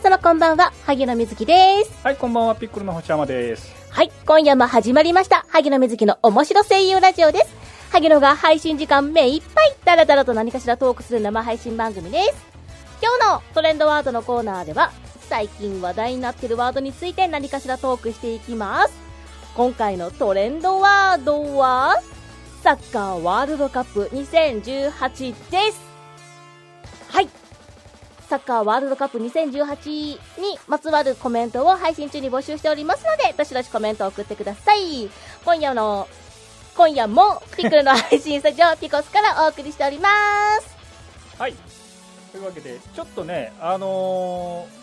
皆様こんばんは、萩野瑞希です。はい、こんばんは、ピックルの星山です。はい、今夜も始まりました、萩野瑞希の面白声優ラジオです。萩野が配信時間目いっぱい、ダラダラと何かしらトークする生配信番組です。今日のトレンドワードのコーナーでは、最近話題になっているワードについて何かしらトークしていきます。今回のトレンドワードは、サッカーワールドカップ2018です。はい。サッカーワールドカップ2018にまつわるコメントを配信中に募集しておりますので、どしどしコメントを送ってください。今夜の、今夜もピクルの配信スタジオピコスからお送りしております。はい。というわけで、ちょっとね、あのー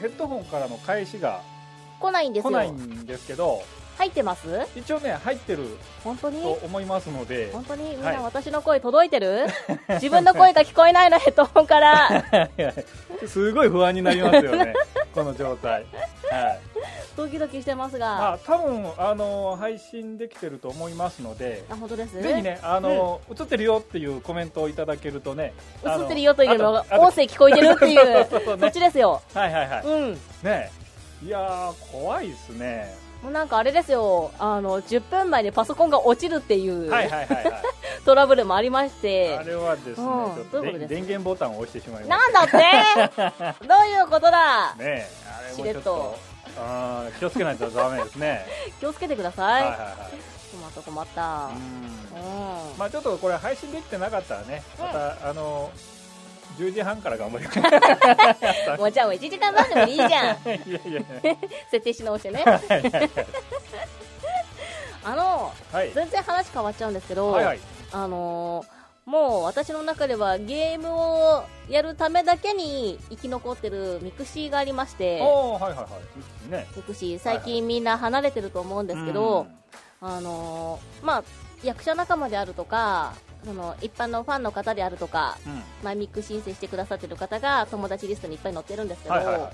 ヘッドホンからの返しが来ないんですよ。来ないんですけど、入ってます？一応ね、入ってる本当に？と思いますので、本当に？みんはない私の声届いてる、自分の声が聞こえないの？ヘッドホンから。すごい不安になりますよね、この状態。はい。ドキドキしてますまが。あ、多分、あのー配信できてると思いますので、あ、本当です？ぜひね、あのー映ってるよっていうコメントをいただけるとね、映ってるよというのが音声聞こえてるっていうそっちですよ。はいはいはい。うん。ねいやー、怖いですね。もうなんかあれですよ、あの、10分前にパソコンが落ちるっていう、はいはいはいはい。トラブルもありまして。あ、れはですね、うんちょっと電源ボタンを押してしまいましなんだって！どういうことだ？たねあれもちょっしれっととあー気をつけないとダメですね。気をつけてくださ。はいいはいはい。困った困った。うん。うん。まあちょっとこれ配信できてなかったらねまた、あの10時半から頑張ります。もうじゃあもう1時間番組でいいじゃん。いやいや 設定し直してね。あの、はい。全然話変わっちゃうんですけど、はいはい。あのーもう私の中ではゲームをやるためだけに生き残ってるミクシーがありまして、はいはいはい。ね。ミクシー最近みんな離れてると思うんですけど、あのーまあ、役者仲間であるとか、その一般のファンの方であるとか、うん。うんまあ、マイミク申請してくださってる方が友達リストにいっぱい載ってるんですけど、はいはいはい。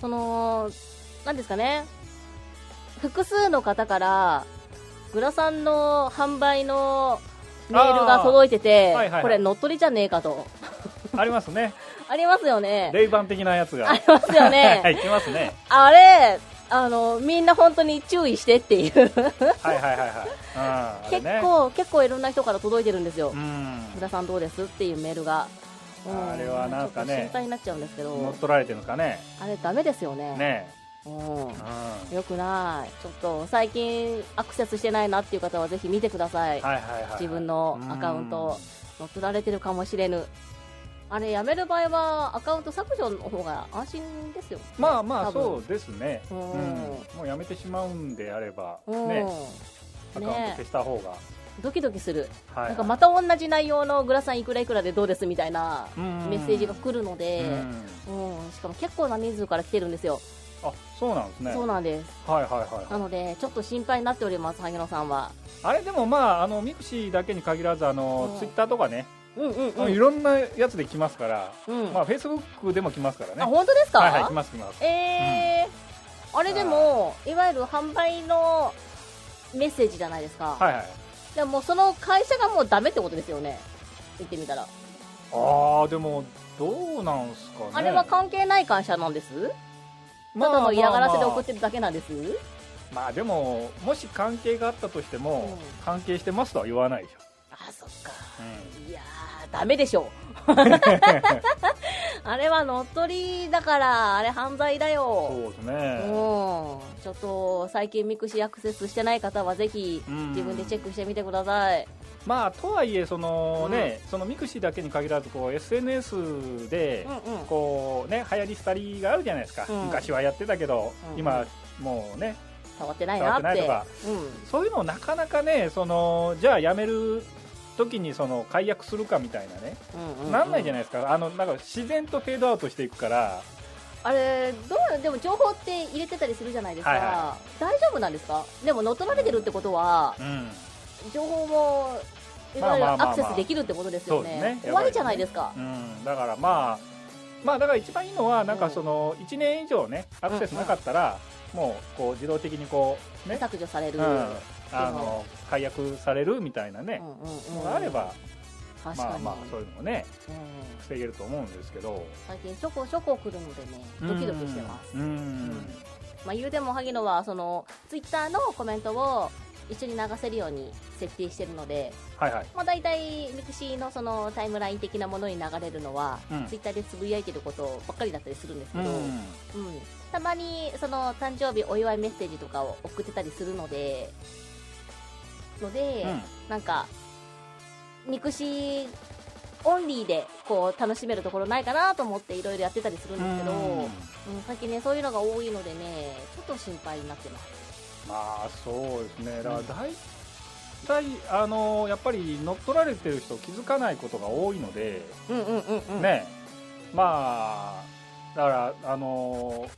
その、なんですかね、複数の方から、グラさんの販売のメールが届いてて、はいはいはい。これ乗っ取りじゃねえかと。ありますね。ありますよね。レイバン的なやつが。ありますよね。はますね。あれ、あの、みんな本当に注意してっていう。はいはいはいはい結ね構、結構いろんな人から届いてるんですよう。んグラさんどうです？っていうメールが。うんあれはなんかねちょっと心配になっちゃうんですけど、乗っ取られてるんですかねあれダメですよね。ねうんうんよくない。ちょっと最近アクセスしてないなっていう方はぜひ見てください。はいはいはいはい自分のアカウント乗っ取られてるかもしれぬ。あれやめる場合はアカウント削除の方が安心ですよ。まあまあそうですね、ううん。んもうやめてしまうんであれば、うん。ね。アカウントね消した方が、ドキドキする。はい。なんかまた同じ内容のグラサンいくらいくらでどうですみたいなうん。メッセージが来るので、うん。うん、しかも結構な人数から来てるんですよ。あそうなんですね。そうなんです。はいはいはい。なので、ちょっと心配になっております、萩野さんは。あれでもまああのミクシーだけに限らずあの、うん。ツイッターとかね、うんうんうん。いろんなやつで来ますから、うん。まあフェイスブックでも来ますからね。あ、本当ですか、はいはい来ます来ます。えー、あれでも、いわゆる販売のメッセージじゃないですか。はいはい。でも、その会社がもうダメってことですよね。言ってみたら。ああでもどうなんすかね。あれは関係ない会社なんです？まあただの嫌がらせで送っまてるだけなんです、あまあまあでももし関係があったとしても、うん。関係してますとは言わないでしょ、あ、そっか。うん。いやー、ダメでしょ。あれは乗っ取りだから、あれ犯罪だよ。そうですうんね、ちょっと最近ミクシーアクセスしてない方はぜひうん自分でチェックしてみてください。まあとはいえそのね、そのミクシーだけに限らずこう SNS でうんうん。こうね流行り廃りがあるじゃないですか、うん昔はやってたけど、うん今もうね触ってないなって。とかそういうのをなかなかねそのじゃあやめる時にその解約するかみたいなね、うんうんうん。なんないじゃないですか。あのなんか自然とフェードアウトしていくから。あれどうでも情報って入れてたりするじゃないですか、はいは大丈夫なんですか？でも乗っ取られてるってことはうん。情報もいわゆるまあまあまあまあ。アクセスできるってことですよね,、そうですね。終わりじゃないですか、うん、だからまあまあだから一番いいのはなんかその1年以上ねアクセスなかったら、もうこう自動的にこうね、削除される、うん、あの解約されるみたいなね、のがあれば確かに。まあまあそういうのもねうん。防げると思うんですけど。最近ちょこちょこ来るのでねドキドキしてます。まあ、言うても萩野はそのツイッターのコメントを一緒に流せるように設定してるので、はいはい。まあ、大体ミクシーのそのタイムライン的なものに流れるのは、うん。ツイッターでつぶやいてることばっかりだったりするんですけうん。ど、うん。たまにその誕生日お祝いメッセージとかを送ってたりするのでので、うん。なんかミクシーオンリーでこう楽しめるところないかなと思っていろいろやってたりするんですけど、うん。うん、最近ねそういうのが多いのでねちょっと心配になってます。まあそうですね。だから大体あのやっぱり乗っ取られてる人気づかないことが多いので、うんうんうんうん。ね。まあだからあの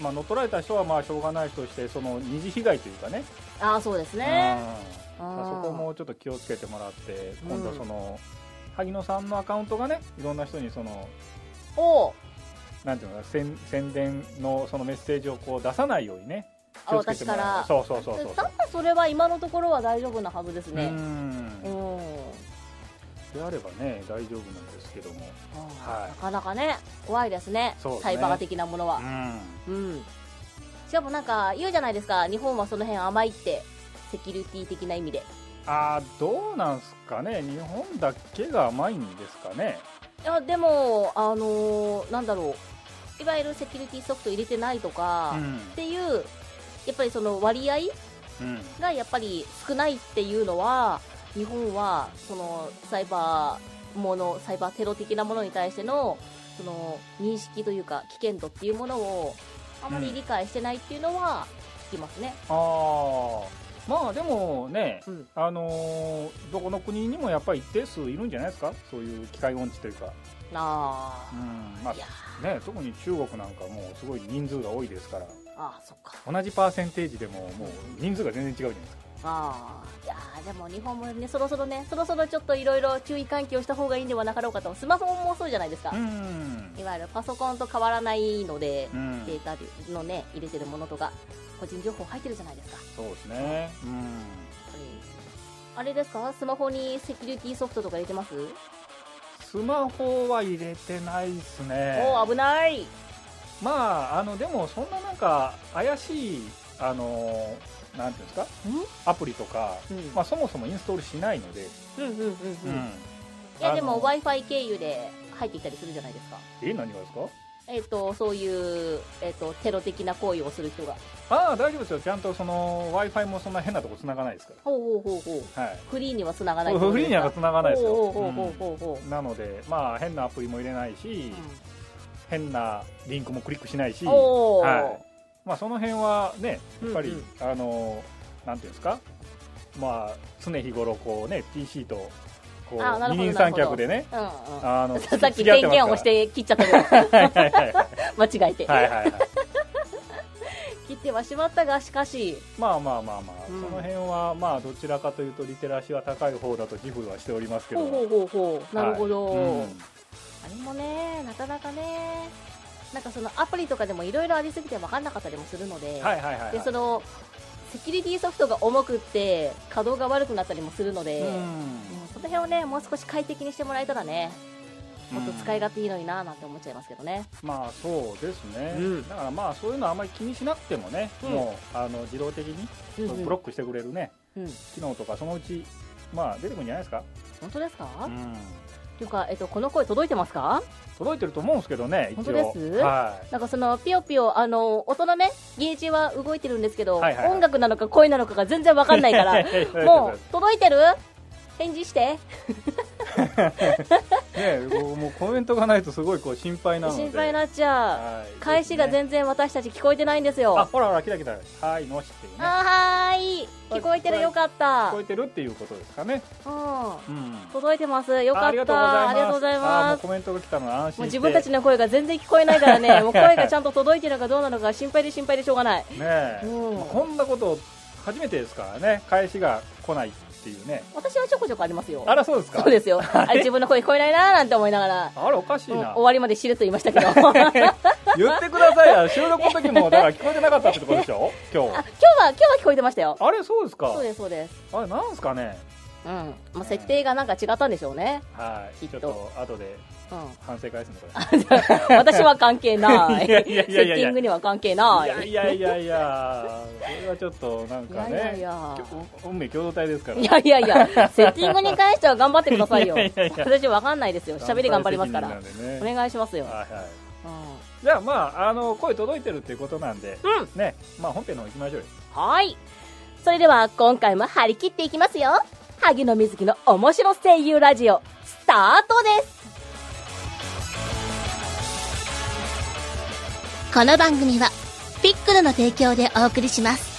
まあ乗っ取られた人はまあしょうがないとしてその二次被害というかね。ああそうですね。うんそこもちょっと気をつけてもらってうん。今度その、萩野さんのアカウントがねいろんな人にそのおうなんていうの宣宣伝のそのメッセージをこう出さないようにねあ気をつけてもら私から。そうそうそうそう多分それは今のところは大丈夫なはずですうねん。うん。であればね大丈夫なんですけども。はい。なかなかね怖いですね。そうですね。サイバー的なものは。うん。うん。しかもなんか言うじゃないですか日本はその辺甘いってセキュリティ的な意味で。あーどうなんすかね。日本だけが甘いんですかね。いやでもあのーなんだろう。いわゆるセキュリティソフト入れてないとか、うん。っていうやっぱりその割合うん。がやっぱり少ないっていうのは日本はそのサイバーものサイバーテロ的なものに対してのその認識というか危険度っていうものをあまり理解してないっていうのは聞きますね、ああまあでもねうん。あのーどこの国にもやっぱり一定数いるんじゃないですか？そういう機械音痴というか、あ。うん。まあね、特に中国なんかもうすごい人数が多いですから。ああそっか。同じパーセンテージでももう人数が全然違うじゃないですか。ああいやーでも日本もねそろそろねそろそろちょっといろいろ注意喚起をした方がいいんではなかろうかと。スマホもそうじゃないですか、うん。いわゆるパソコンと変わらないので、うん。データのね入れてるものとか個人情報入ってるじゃないですか。そうですね。うん。やっぱりあれですか？スマホにセキュリティソフトとか入れてます、スマホは入れてないですね。おお危ない。まああのでもそんななんか怪しいあのなんていうんですか？アプリとか、うん。まあ、そもそもインストールしないので、うんうんうんうん、うん。いやでも w i f i 経由で入ってきたりするじゃないですか。え何がですか？えっ、とそういう、えっとテロ的な行為をする人がああ大丈夫ですよ。ちゃんとその w i f i もそんな変なとこ繋がないですかほうほうほうほう。らはい。フリーには繋がない。フリーには繋がないですよ。ほうほうほうほうほう。ほううん。なのでまあ変なアプリも入れないし、変なリンクもクリックしないし、はい。まあ、その辺はねやっぱり、うんあのなんていうんですか？まあ常日頃こうね PC と二人三脚でねうんうん。あのさっき電源を押して切っちゃったけど。はいはいはい。間違えて、はいはいはいてはしまったがしかしまあまあまあまあ、うん。その辺はまあどちらかというとリテラシーは高い方だと自負はしておりますけど。ほうほうほうほうなるほど、はいうん。あれもねなかなかねなんかそのアプリとかでもいろいろありすぎて分かんなかったりもするので,、はいはいはいはい。でそのセキュリティソフトが重くって稼働が悪くなったりもするので、うん。うんその辺をねもう少し快適にしてもらえたらねもっと使い勝手いいのになーなんて思っちゃいますけどね、まあそうですね、うん。だからまあそういうのあんまり気にしなくてもね、うん。もうあの自動的にブロックしてくれるね、うん。機能とかそのうちまあ出てくるんじゃないですか、本当ですか、うん。というか、えっと、この声届いてますか？届いてると思うんですけどね一応。本当です？はなんかそのピヨピヨあの音のねゲージは動いてるんですけど、はいはいはい音楽なのか声なのかが全然わかんないからもう届いてる返事して。ねもうコメントがないとすごいこう心配なので。心配になっちゃはい。う返しが全然私たち聞こえてないんですよ。あほらほら来た来たはいのしっていうね。あはーい。聞こえてるよかった。聞こえてるっていうことですかね。うん。うん。届いてます。よかった。ありがとうございます。コメントが来たので安心して。もう自分たちの声が全然聞こえないからね。もう声がちゃんと届いてるのかどうなのか心配で心配でしょうがない。ねえ、こんなこと初めてですからね。返しが来ない。っていうね。私はちょこちょこありますよ。あらそうですか？そうですよ。あれ自分の声聞こえないなーなんて思いながらあれおかしいな、うん終わりまでしれっと言いましたけど。あ 言ってくださいよ収録の時もだから聞こえてなかったってことでしょ？今日。今日は今日は聞こえてましたよ。あれそうですか？そうですそうです。あれなんですかね？うん。まあ、設定がなんか違ったんでしょうね。はい。ちょっと後でうん。反省会するのこれ私は関係ない。セッティングには関係ない。いやいやいやいやそれはちょっとなんかねいや運命共同体ですからいやいやいや、セッティングに関しては頑張ってくださいよ。いやいやいや私わかんないですよ。喋り頑張りますから。ねお願いしますよ。はいはいうんじゃあまああの声届いてるっていうことなんで、うんねまあ本編の方行きましょうよはい。それでは今回も張り切っていきますよ。萩野瑞希の面白声優ラジオ、スタートですこの番組はピックルの提供でお送りします。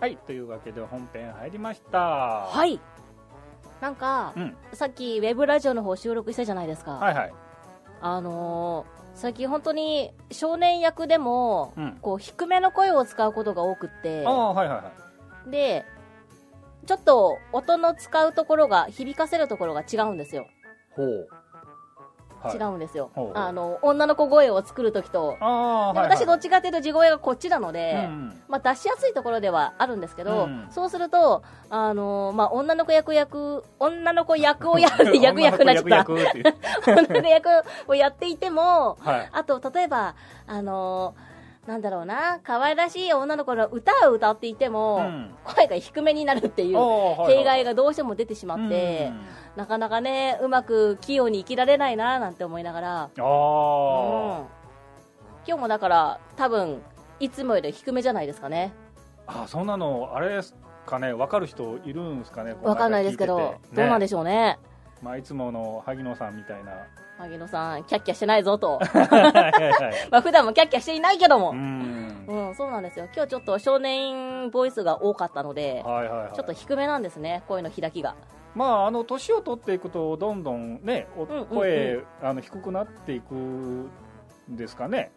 はいというわけで本編入りました。ははい。なんか、うん。さっきウェブラジオの方収録したじゃないですか。はいはい。あのー最近本当に少年役でも、うん。こう低めの声を使うことが多くってあ、あはいはいはい。で、ちょっと音の使うところが、響かせるところが違うんですよ。ほう、はい、違うんですよ。ほう。あの、女の子声を作ると。きと、私どっちかっていうと地声がこっちなので、うんまあ出しやすいところではあるんですけど、うんそうすると、あのまあ女の子役役、女の子役をやる、役役になっちゃった。女の役をやっていても、はい。あと、例えば、あのなんだろうな、可愛らしい女の子の歌を歌っていても、うん。声が低めになるっていう、弊害がどうしても出てしまって、なかなかね、うまく器用に生きられないな、なんて思いながら、うん。今日もだから、多分、いつもより低めじゃないですかね。あそんなのあれですかね分かる人いるんですかねわかんないですけど、どうなんでししょうね。まあいつもの萩野さんみたいな萩野さん、キャッキャしてないぞと。まあ普段もキャッキャしていないけどもう。んうん、そうなんですよ。今日ちょっと少年ボイスが多かったので、はいはいはいちょっと低めなんですね、声の開きが。まああの年を取っていくとどんどんねお声、あの低くなっていくんですかね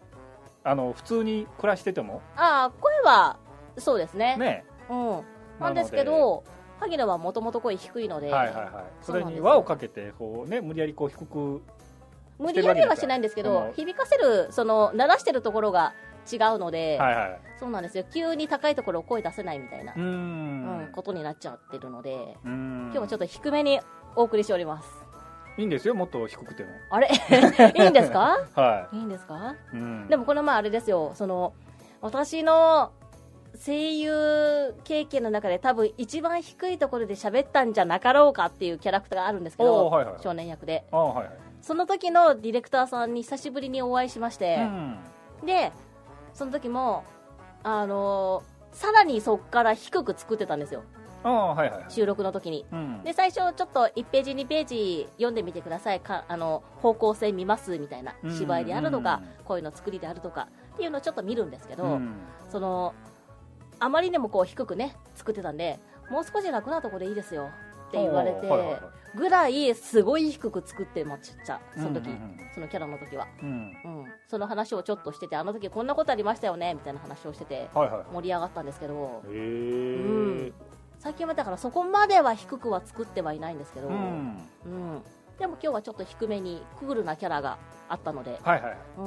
あの普通に暮らしててもああ、声は、そうですね。ねうん。なんですけど、萩野はもともと声低いので、はいはいはいそれに輪をかけてこうね無理やりこう低く無理やりはしないんですけどうん、響かせる、その、鳴らしてるところが違うので、はいはい。そうなんですよ。急に高いところを声出せないみたいな、うん。んことになっちゃってるので、今日はちょっと低めにお送りしております。いいんですよもっと低くても。あれ？いいんですか？はい。いんですか？い、うん、でもこれまああれですよ、その、私の声優経験の中で多分一番低いところで喋ったんじゃなかろうかっていうキャラクターがあるんですけど、はいはい。少年役で。あはいはいその時のディレクターさんに久しぶりにお会いしまして、うん。で、その時も、あのーさらにそっから低く作ってたんですよ、はいはいはい。収録の時に。うん。で、最初ちょっと1ページ2ページ読んでみてください。かあの、方向性見ますみたいなうん。芝居であるとかうん、声の作りであるとかっていうのをちょっと見るんですけど、うん。そのあまりにもこう低くね作ってたんでもう少し楽なところでいいですよって言われて、ぐらいすごい低く作ってましたその時、うんうんそのキャラの時は、うん。うん、その話をちょっとしててあの時こんなことありましたよねみたいな話をしててはいはい盛り上がったんですけど。うん。最近はだからそこまでは低くは作ってはいないんですけど、うん。うん。でも今日はちょっと低めにクールなキャラがあったので、はいはい。うん、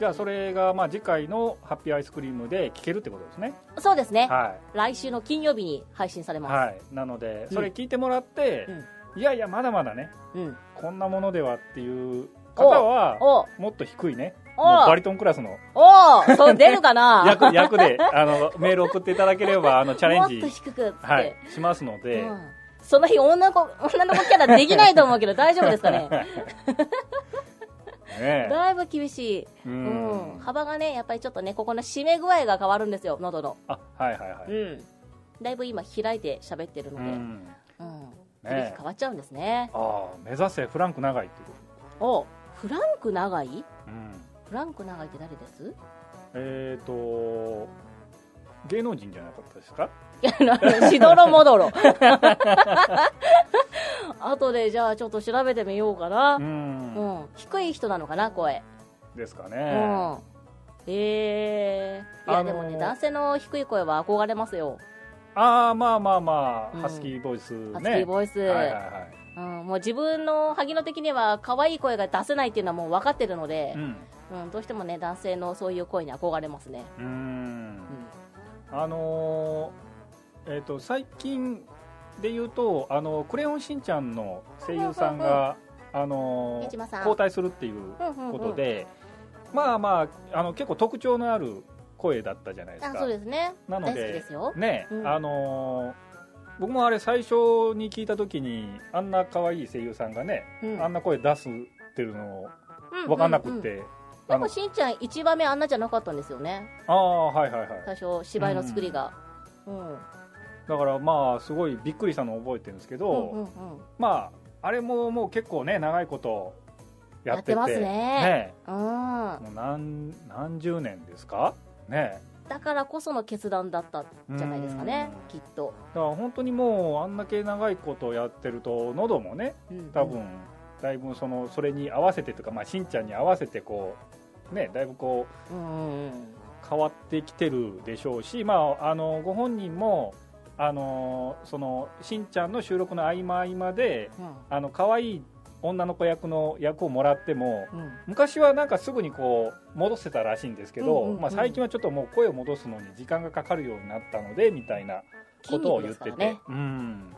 じゃあそれがまあ次回のハッピーアイスクリームで聞けるってことですね。そうですね、は来週の金曜日に配信されます、いはい。なのでうん。それ聞いてもらっていやいやまだまだねうん、こんなものではっていう方はおもっと低いね。バリトンクラスの。おーそう出るかな？役役であのメール送っていただければあのチャレンジもっと低くはいしますので。うん。その日女の子女の子キャラできないと思うけど大丈夫ですかねね？だいぶ厳しい、ううん。ん幅がねやっぱりちょっとねここの締め具合が変わるんですよ喉の。あはいはいはい。うん。だいぶ今開いて喋ってるので、うん。うん。響き変わっちゃうんですね。ああ目指せフランク長いっていうこおフランク長い？とうん。フランク長いって誰です？えっ、と芸能人じゃなかったですか？しどろもどろ。後でじゃあちょっと調べてみようかな、ううん。ん低い人なのかな声。ですかうねん。ええいやあのー。でもね男性の低い声は憧れますよ。ああまあまあまあ、うん。ハスキーボイスね。ハスキーボイス、はいはいはい。うん、もう自分の萩野的には可愛い声が出せないっていうのはもう分かってるのでう、ん。うんどうしてもね男性のそういう声に憧れますね、うーん。うん。あのーえっ、と最近で言うと「あのクレヨンしんちゃん」の声優さんが、あの交代するっていううんうんうん。ことで、まあまああの結構特徴のある声だったじゃないですあかそうですね。なのであのー僕もあれ最初に聞いた時にあんな可愛い声優さんがね、うん。あんな声出すっていうのうん分かんなくっうんうんて、でもしんちゃん1番目あんなじゃなかったんですよね。ああはいはいはい。最初芝居の作りが、うんだからまあすごいびっくりしたのを覚えてるんですけど、うんうんうん。まああれももう結構ね長いことやっててますね。うん。もう何何十年ですか？ねだからこその決断だったんじゃないですかねうん。きっと、だから本当にもうあんだけ長いことやってると喉もねうん多分だいぶそのそれに合わせてとか、まあ、しんちゃんに合わせてこうねだいぶこう変わってきてるでしょうし、まあ、あのご本人もあのそのしんちゃんの収録の合間合間であの可愛い女の子役の役をもらってもうん。うん昔はなんかすぐにこう戻せたらしいんですけど、うんうんうん。まあ、最近はちょっともう声を戻すのに時間がかかるようになったのでみたいなことを言ってて、ね。うん、うん。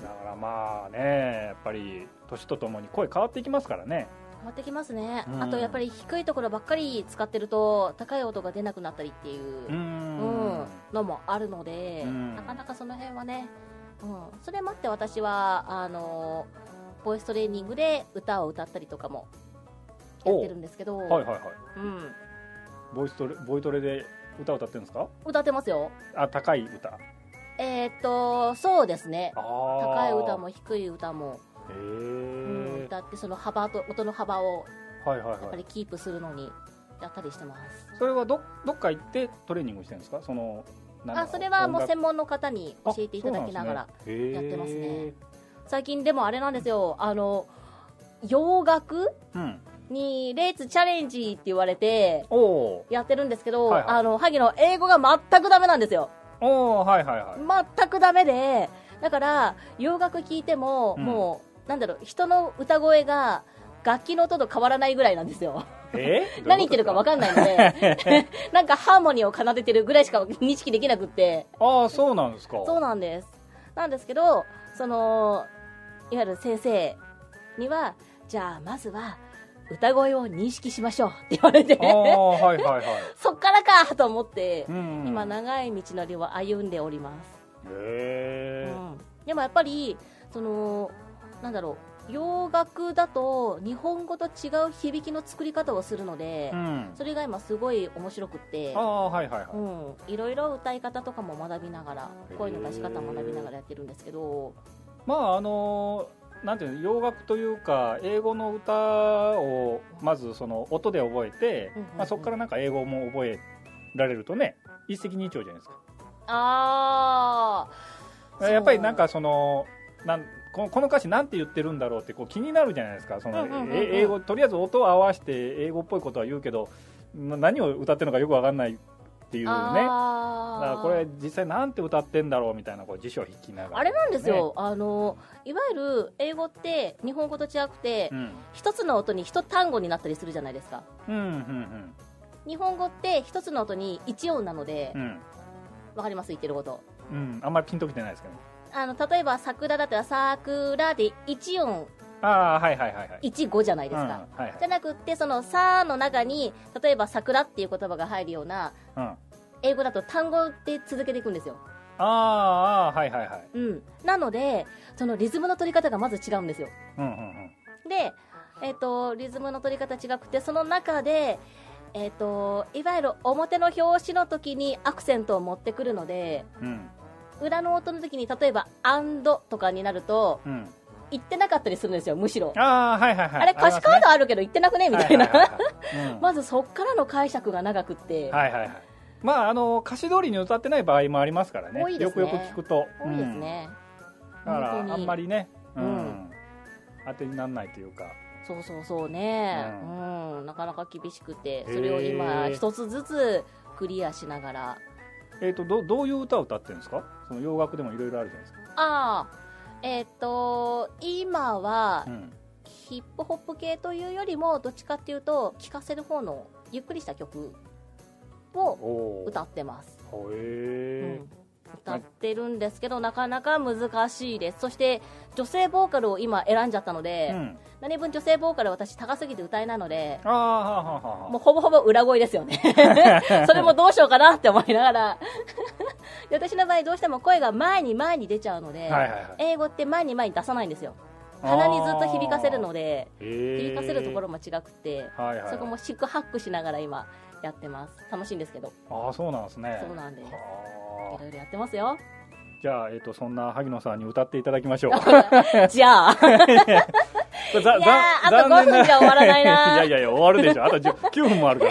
だからまあねやっぱり年とともに声変わっていきますからね。変わってきますね、うん。あとやっぱり低いところばっかり使ってると高い音が出なくなったりっていう。う、んうんのもあるので、うん。なかなかその辺はね、うん、それもあって私はあのボイストレーニングで歌を歌ったりとかもやってるんですけど、はいはいはい。うん、ボイストレボイトレで歌を歌ってるんですか？歌ってますよ。あ高い歌。えーっとそうですね。高高い歌も低い歌も、へえ、うん、歌ってその幅と音の幅をはいはいやっぱはいりキープするのにやったりしてます。それはどどっか行ってトレーニングしてるんですか？そのあそれはもう専門の方に教えていただきながらやってますね。へ最近でもあれなんですよ。あの洋楽ーうん。にレッツチャレンジって言われてやってるんですけど、はいはい。あの萩の英語が全くダメなんですよ。おおはいはいはい。全くダメでだから洋楽聴いても、うん。もうなんだろう人の歌声が楽器の音と変わらないぐらいなんですよ。え 何言ってるか分かんないので なんかハーモニーを奏でてるぐらいしか認識できなくって。ああそうなんですか。そうなんです。なんですけどそのいわゆる先生にはじゃあまずは歌声を認識しましょうって言われて。はいはいはい。そっからかと思って、うん今長い道のりを歩んでおります、へえうん。でもやっぱりそのなんだろう洋楽だと日本語と違う響きの作り方をするので、うん。それが今すごい面白くって。ああはいはいはい。うん、いろいろ歌い方とかも学びながら声の出し方も学びながらやってるんですけど。まああのなんていうの洋楽というか英語の歌をまずその音で覚えて、うんうんうん。まあ、そこからなんか英語も覚えられるとね一石二鳥じゃないですか。ああやっぱりなんかそのなんこのこの歌詞なんて言ってるんだろうってこう気になるじゃないですか。その、英語とりあえず音を合わせて英語っぽいことは言うけどな何を歌ってるのかよくわかんないっていうね。だからこれ実際なんて歌ってんだろうみたいなこう辞書を引きながら。あれなんですよ、あのいわゆる英語って日本語と違くてうん。一つの音に一単語になったりするじゃないですか。うんうん日本語って一つの音に一音なのでうんうん。わかります？言ってること。うん。あんまりピンときてないですけどあの例えば桜だったら桜で一音。ああはいはいはいはい。一語じゃないですか、うんはいはい。じゃなくってその「さ」の中に例えば「桜」っていう言葉が入るようなうん、あ英語だと単語で続けていくんですよ、あああはいはいはい。うん、なのでそのリズムの取り方がまず違うんですよ。うんうんで、えっとリズムの取り方違くてその中で、えっといわゆる表の表紙の時にアクセントを持ってくるのでうんうん裏の音の時に例えば「アンド」とかになるとうん。言ってなかったりするんですよむしろ。ああはいはいはい。あれ歌詞カードあるけど言ってなくねみたいな、まずそっからの解釈が長くって、はいはいはい。まああの歌詞通りに歌ってない場合もありますからね。ね。よくよく聞くと。多いですね、うん。だからあんまりね、うん。うん。当てにならないというか。そうそうそうね、ううん。なかなか厳しくてー。それを今一つずつクリアしながら。えっ、とどどういう歌を歌ってるんですか？その洋楽でもいろいろあるじゃないですか、ああえっ、と今はうん、ヒップホップ系というよりもどっちかっていうと聴かせる方のゆっくりした曲を歌ってます、へうえん、歌ってるんですけどなかなか難しいです。そして女性ボーカルを今選んじゃったので、うん、何分女性ボーカル私高すぎて歌えないのでもうほぼほぼ裏声ですよね。それもどうしようかなって思いながら。で私の場合どうしても声が前に前に出ちゃうので、英語って前に前に出さないんですよ。鼻にずっと響かせるので響響かせるところも違くて、はいはいはい、そこも四苦八苦しながら今やってます。楽しいんですけど。ああそうなんですね。そうなんです。いはあろいろやってますよ。じゃあ、えっとそんな萩野さんに歌っていただきましょう。じゃあいやーあと残念5分じゃ終わらないな。いやいやいや終わるでしょ。あと10 9分もあるか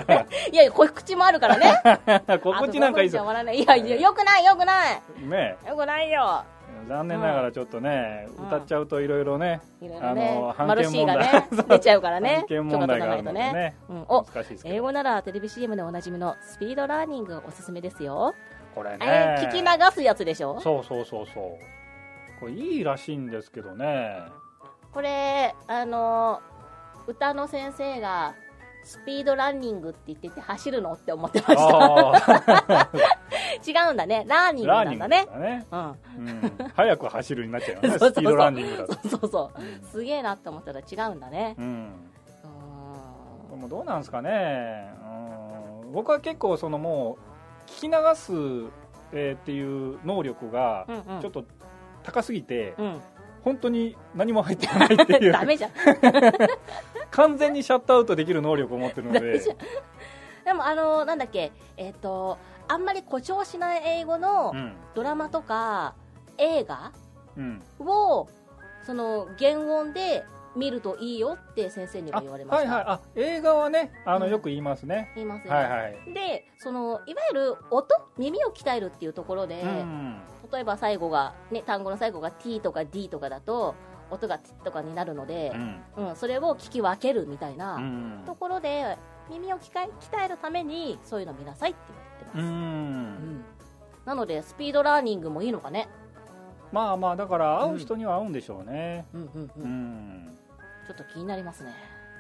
いやいや告知もあるからね。ら告知なんかいいですよあと5分じゃ終わらない。いやいやよくないよくない。ねよくないよ。残念ながらちょっとね、うん。歌っちゃうといろいろね、いろいろねあのマルシーが判ね 出ちゃうからね。判件問題があるとね。うん、お英語ならテレビ CM でおなじみのスピードラーニングおすすめですよ、これね。えー聞き流すやつでしょ？そうそうそうそう。これいいらしいんですけどねこれあの歌の先生がスピードランニングって言ってて走るのって思ってました。違うんだね。ラーニングラーニングなんだね。ですかね、うん。うん、早く走るになっちゃうよね。スピードランニングだと。そうそうそう。すげえなって思ったら違うんだね。うん。うでもどうなんですかね、うん、僕は結構そのもう聞き流す、えーっていう能力がちょっと高すぎて、うん本当に何も入ってないっていう。ダメじゃん。完全にシャットアウトできる能力を持ってるので。でもあのなんだっけえっ、とあんまり誇張しない英語のうん。ドラマとか映画うん、をその原音で見るといいよって先生にはあ言われました、はいはい。あ映画はねあの、うん。よく言いますね。言いますよ、はいはい。でそのいわゆる音耳を鍛えるっていうところで、うん例えば最後が、ね、単語の最後が T とか D とかだと音が T とかになるのでう、ん。うんそれを聞き分けるみたいなうん。ところで耳を鍛え鍛えるためにそういうの見なさいって言うってます、ん。うん。なのでスピードラーニングもいいのかね。まあまあだから会う人には合うんでしょうね。うんうんうん、うん、ちょっと気になりますね。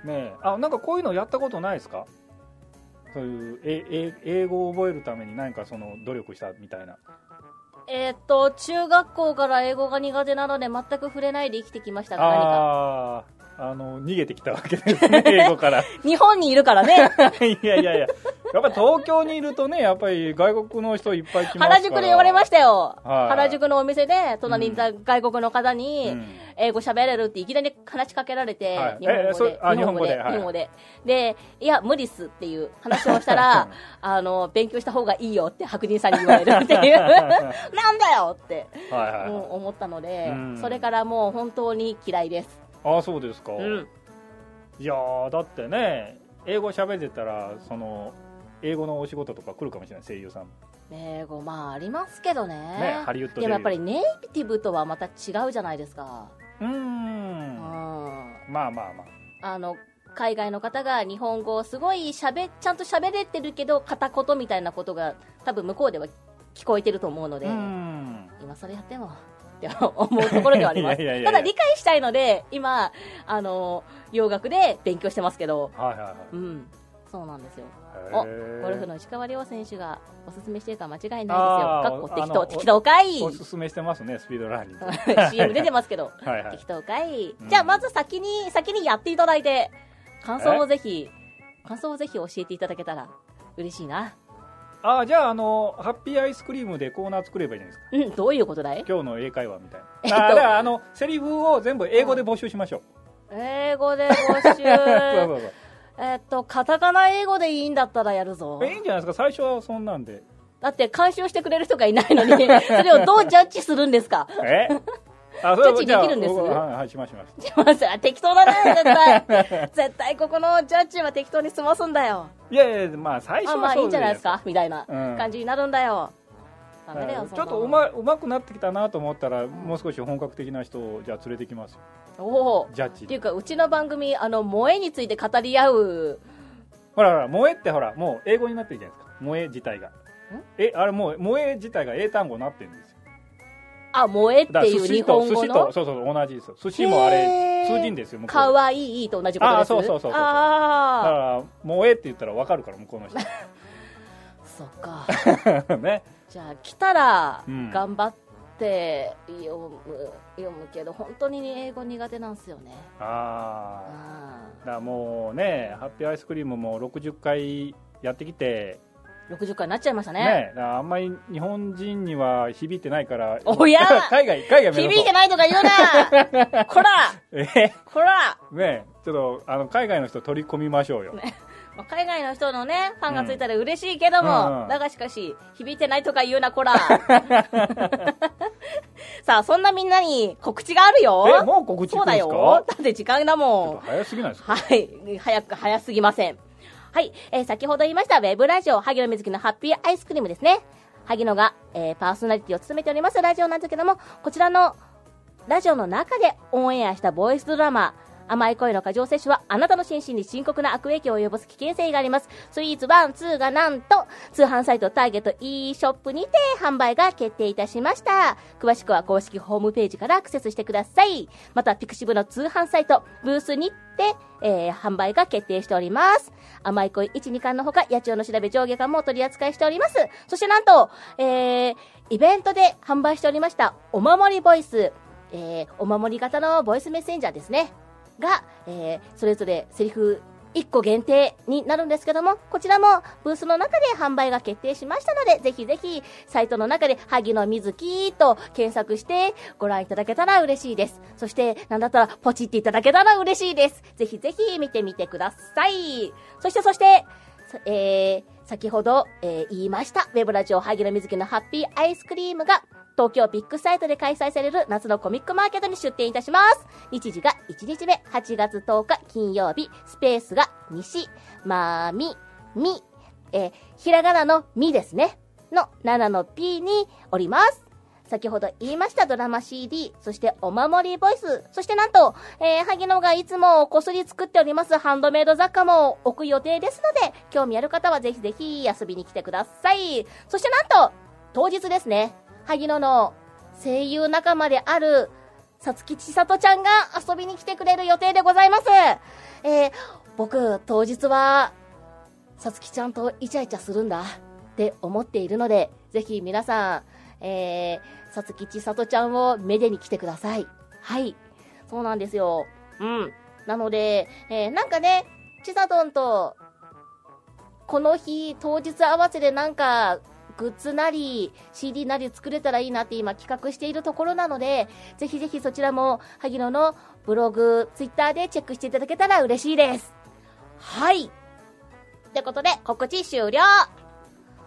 ねえ。あなんかこういうのやったことないですか？そういうええ英語を覚えるために何かその努力したみたいなえーっと中学校から英語が苦手なので全く触れないで生きてきましたが何か。あああの逃げてきたわけですね英語から。日本にいるからね。いやいやいややっぱり東京にいるとねやっぱり外国の人いっぱい来ますから。原宿で言われましたよ、はい。原宿のお店で隣にいた外国の方に、うん。英語喋れるっていきなり話しかけられて、はい。日本語で。日本語で。で。で。いや無理っすっていう話をしたら あの勉強した方がいいよって白人さんに言われるっていう。なんだよって、う思ったので、うん。それからもう本当に嫌いです、ああそうですか、うん、いやーだってね英語喋ってたらその英語のお仕事とか来るかもしれない声優さん。英語まあありますけどね。ねハリウッドでもやっぱりうネイティブとはまた違うじゃないですか、ーん。うん、まあまあまあ。あの海外の方が日本語をすごいしゃべちゃんと喋れてるけど片言みたいなことが多分向こうでは聞こえてると思うので、う今それやってもって思うところではあります。ただ理解したいので今あの洋楽で勉強してますけど。はいはいはい。うんそうなんですよ。へおーゴルフの石川遼選手がおすすめしてるから間違いないですよ。かっこ適当適当かい。おすすめしてますねスピードラー。ニング CM 出てますけど。はいはい。適当かい、うん。じゃあまず先に先にやっていただいて感想をぜひ感想をぜひ教えていただけたら嬉しいな。あじゃああのハッピーアイスクリームでコーナー作ればいいじゃないですか？うんどういうことだい？今日の英会話みたいな、えっとあだからあのセリフを全部英語で募集しましょう、英語で募そう集 そうそうえっとカタカナ英語でいいんだったらやるぞ。えいいんじゃないですか？最初はそんなんで。だって監修してくれる人がいないのに それをどうジャッジするんですか？え？ジャッジできるんです？はいはいしましましします。あ適当だね絶対。絶対ここのジャッジは適当に済ますんだよ。いやいやまあ最初はあまあいいんじゃないですか？かみたいなうん。感じになるんだよ、ダメだよそんなのちょっとうまうまくなってきたなと思ったら、もう少し本格的な人をじゃあ連れてきますよ。おお。ジャッジ。っていうかうちの番組あの萌えについて語り合う。ほらほら萌えってほらもう英語になってるじゃないですか。萌え自体が。えあれもう萌え自体が英単語になってるんですよ。あ、萌えっていう日本語の？そうそう同じですよ。寿司もあれ通じんですよかわいいと同じことですあそうそうそうそうだかあら萌えって言ったら分かるから向こうの人。ー そっか。ねじゃあ来たらうん。頑張って読む読むけど本当に英語苦手なんですよね。あああだもうねハッピーアイスクリームも60回やってきて。ー60回になっちゃいましたね。ねあんまり日本人には響いてないから。おや！海外海外響いてないとか言うな！こら！え？こら、ねちょっとあの海外の人取り込みましょうよ、まあ海外の人のね、ファンがついたら嬉しいけども、うんうんだがしかし、響いてないとか言うな、こら。さあ、そんなみんなに告知があるよ。えもう告知そうだよ。だって時間だもん。早すぎないですか？はい。早く、早すぎません。はい。えー先ほど言いました、ウェブラジオ、萩野瑞希のハッピーアイスクリームですね。萩野が、えーパーソナリティを務めておりますラジオなんですけども、こちらのラジオの中でオンエアしたボイスドラマ、甘い恋の過剰摂取はあなたの心身に深刻な悪影響を及ぼす危険性があります。スイーツ1、2がなんと通販サイトターゲット e ショップにて販売が決定いたしました。詳しくは公式ホームページからアクセスしてください。またピクシブの通販サイトブースにて、えー販売が決定しております。甘い恋1、2巻のほか、野鳥の調べ上下巻も取り扱いしております。そしてなんと、えー、イベントで販売しておりました、お守りボイス、えー、お守り型のボイスメッセンジャーですね。が、えー、それぞれセリフ1個限定になるんですけども、こちらもブースの中で販売が決定しましたので、ぜひぜひサイトの中で萩野瑞希と検索してご覧いただけたら嬉しいです。そして、なんだったらポチっていただけたら嬉しいです。ぜひぜひ見てみてください。そしてそして、えー、先ほど、えー言いました、ウェブラジオ萩野瑞希のハッピーアイスクリームが、東京ビッグサイトで開催される夏のコミックマーケットに出展いたします。日時が1日目、8月10日金曜日、スペースが西、まみ、み、えーひらがなのみですね。の7の P におります。先ほど言いましたドラマ CD、そしてお守りボイス、そしてなんと、えー、萩野がいつもこすり作っておりますハンドメイド雑貨も置く予定ですので、興味ある方はぜひぜひ遊びに来てください。そしてなんと、当日ですね、萩野の声優仲間である、さつきちさとちゃんが遊びに来てくれる予定でございます。えー、僕、当日は、さつきちゃんとイチャイチャするんだって思っているので、ぜひ皆さん、えー、さつきちさとちゃんをめでに来てください。はい。そうなんですよ。うん。なので、えー、なんかね、ちさとんと、この日、当日合わせでなんか、グッズなり、CD なり作れたらいいなって今企画しているところなので、ぜひぜひそちらも、萩野のブログ、ツイッターでチェックしていただけたら嬉しいです。はい。ってことで、告知終了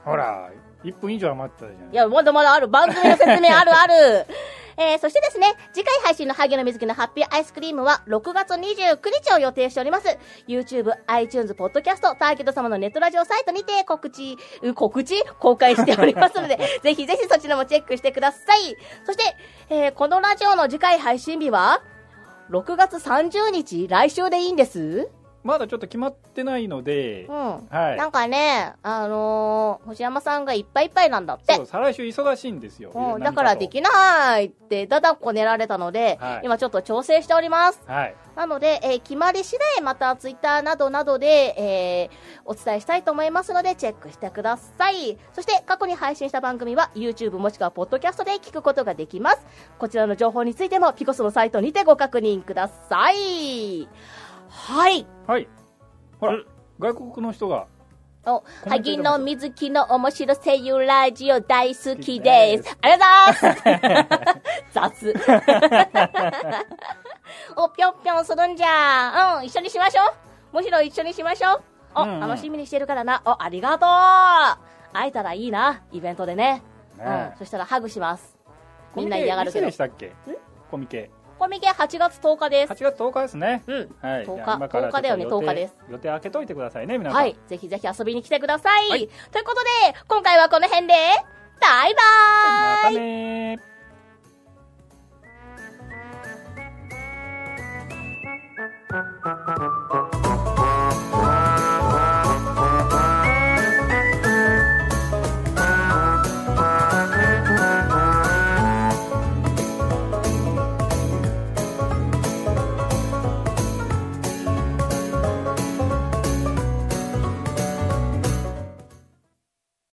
ほら1分以上余ってたじゃんいや、まだまだある。番組の説明あるある。えー、そしてですね、次回配信の萩野瑞希のハッピーアイスクリームは6月29日を予定しております。YouTube、iTunes、Podcast、ターゲット様のネットラジオサイトにて告知、う告知？公開しておりますので、ぜひぜひそちらもチェックしてください。そして、えー、このラジオの次回配信日は、6月30日、来週でいいんです？まだちょっと決まってないのでう、ん。はいなんかね、あのー星山さんがいっぱいいっぱいなんだってそう。再来週忙しいんですよ、うん、何だからできないって、だだこねられたので、はい今ちょっと調整しております。はいなので、えー決まり次第またツイッターなどなどで、えーお伝えしたいと思いますので、チェックしてください。そして、過去に配信した番組は YouTube もしくは Podcast で聞くことができます。こちらの情報についても、ピコスのサイトにてご確認ください。はい。はいほら、うん外国の人がお、萩いただ野瑞希の面白声優ラジオ大好きです。ありがとうございます。雑。お、ぴょんぴょんするんじゃ。うん、一緒にしましょう。むしろ一緒にしましょう。お、うんうん楽しみにしてるからな。お、ありがとう。会えたらいいな、イベントでね。ねうん、そしたらハグします。みんなコミケ嫌がるけどいつでしたっけ？コミケコミケ8月10日です。8月10日ですね。うん。はい。10日。10日だよね、10日です。予定開けといてくださいね、皆さん。はい。ぜひぜひ遊びに来てください。はい、ということで、今回はこの辺で、バイバーイまたねー